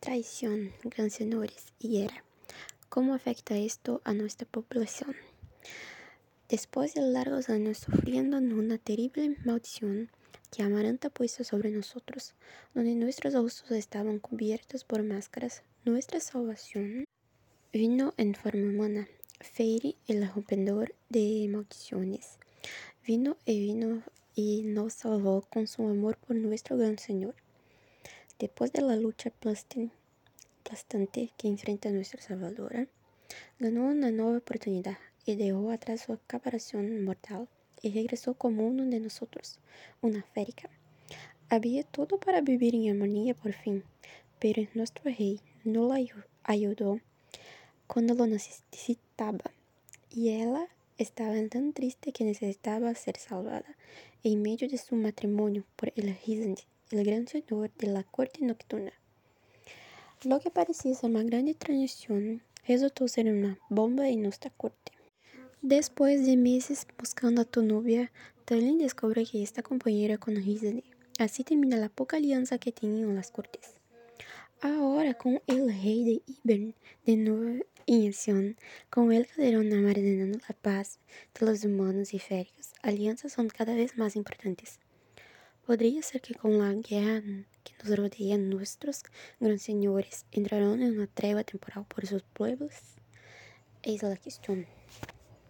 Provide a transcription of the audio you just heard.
traición, señores y guerra. ¿Cómo afecta esto a nuestra población? Después de largos años sufriendo una terrible maldición que Amaranta puso sobre nosotros, donde nuestros rostros estaban cubiertos por máscaras, nuestra salvación vino en forma humana. Feiri, el rompedor de maldiciones, vino y vino y nos salvó con su amor por nuestro gran Señor. Después de la lucha aplastante que enfrenta nuestra Salvadora, ganó una nueva oportunidad y dejó atrás su acaparación mortal y regresó como uno de nosotros, una férica. Había todo para vivir en armonía por fin, pero nuestro rey no la ayudó cuando lo necesitaba, y ella estaba tan triste que necesitaba ser salvada en medio de su matrimonio por el Rizand el gran señor de la corte nocturna. Lo que parecía ser una grande traición resultó ser una bomba en nuestra corte. Después de meses buscando a tu novia, Talin descubre que está compañera con Rizani. Así termina la poca alianza que tenían las cortes. Ahora con el rey de Ibern de nuevo en acción, con el calderón amardenando la paz de los humanos y féricos, alianzas son cada vez más importantes. Podría ser que con la guerra que nos rodea nuestros grandes señores entrarán en una tregua temporal por sus pueblos. Es la cuestión.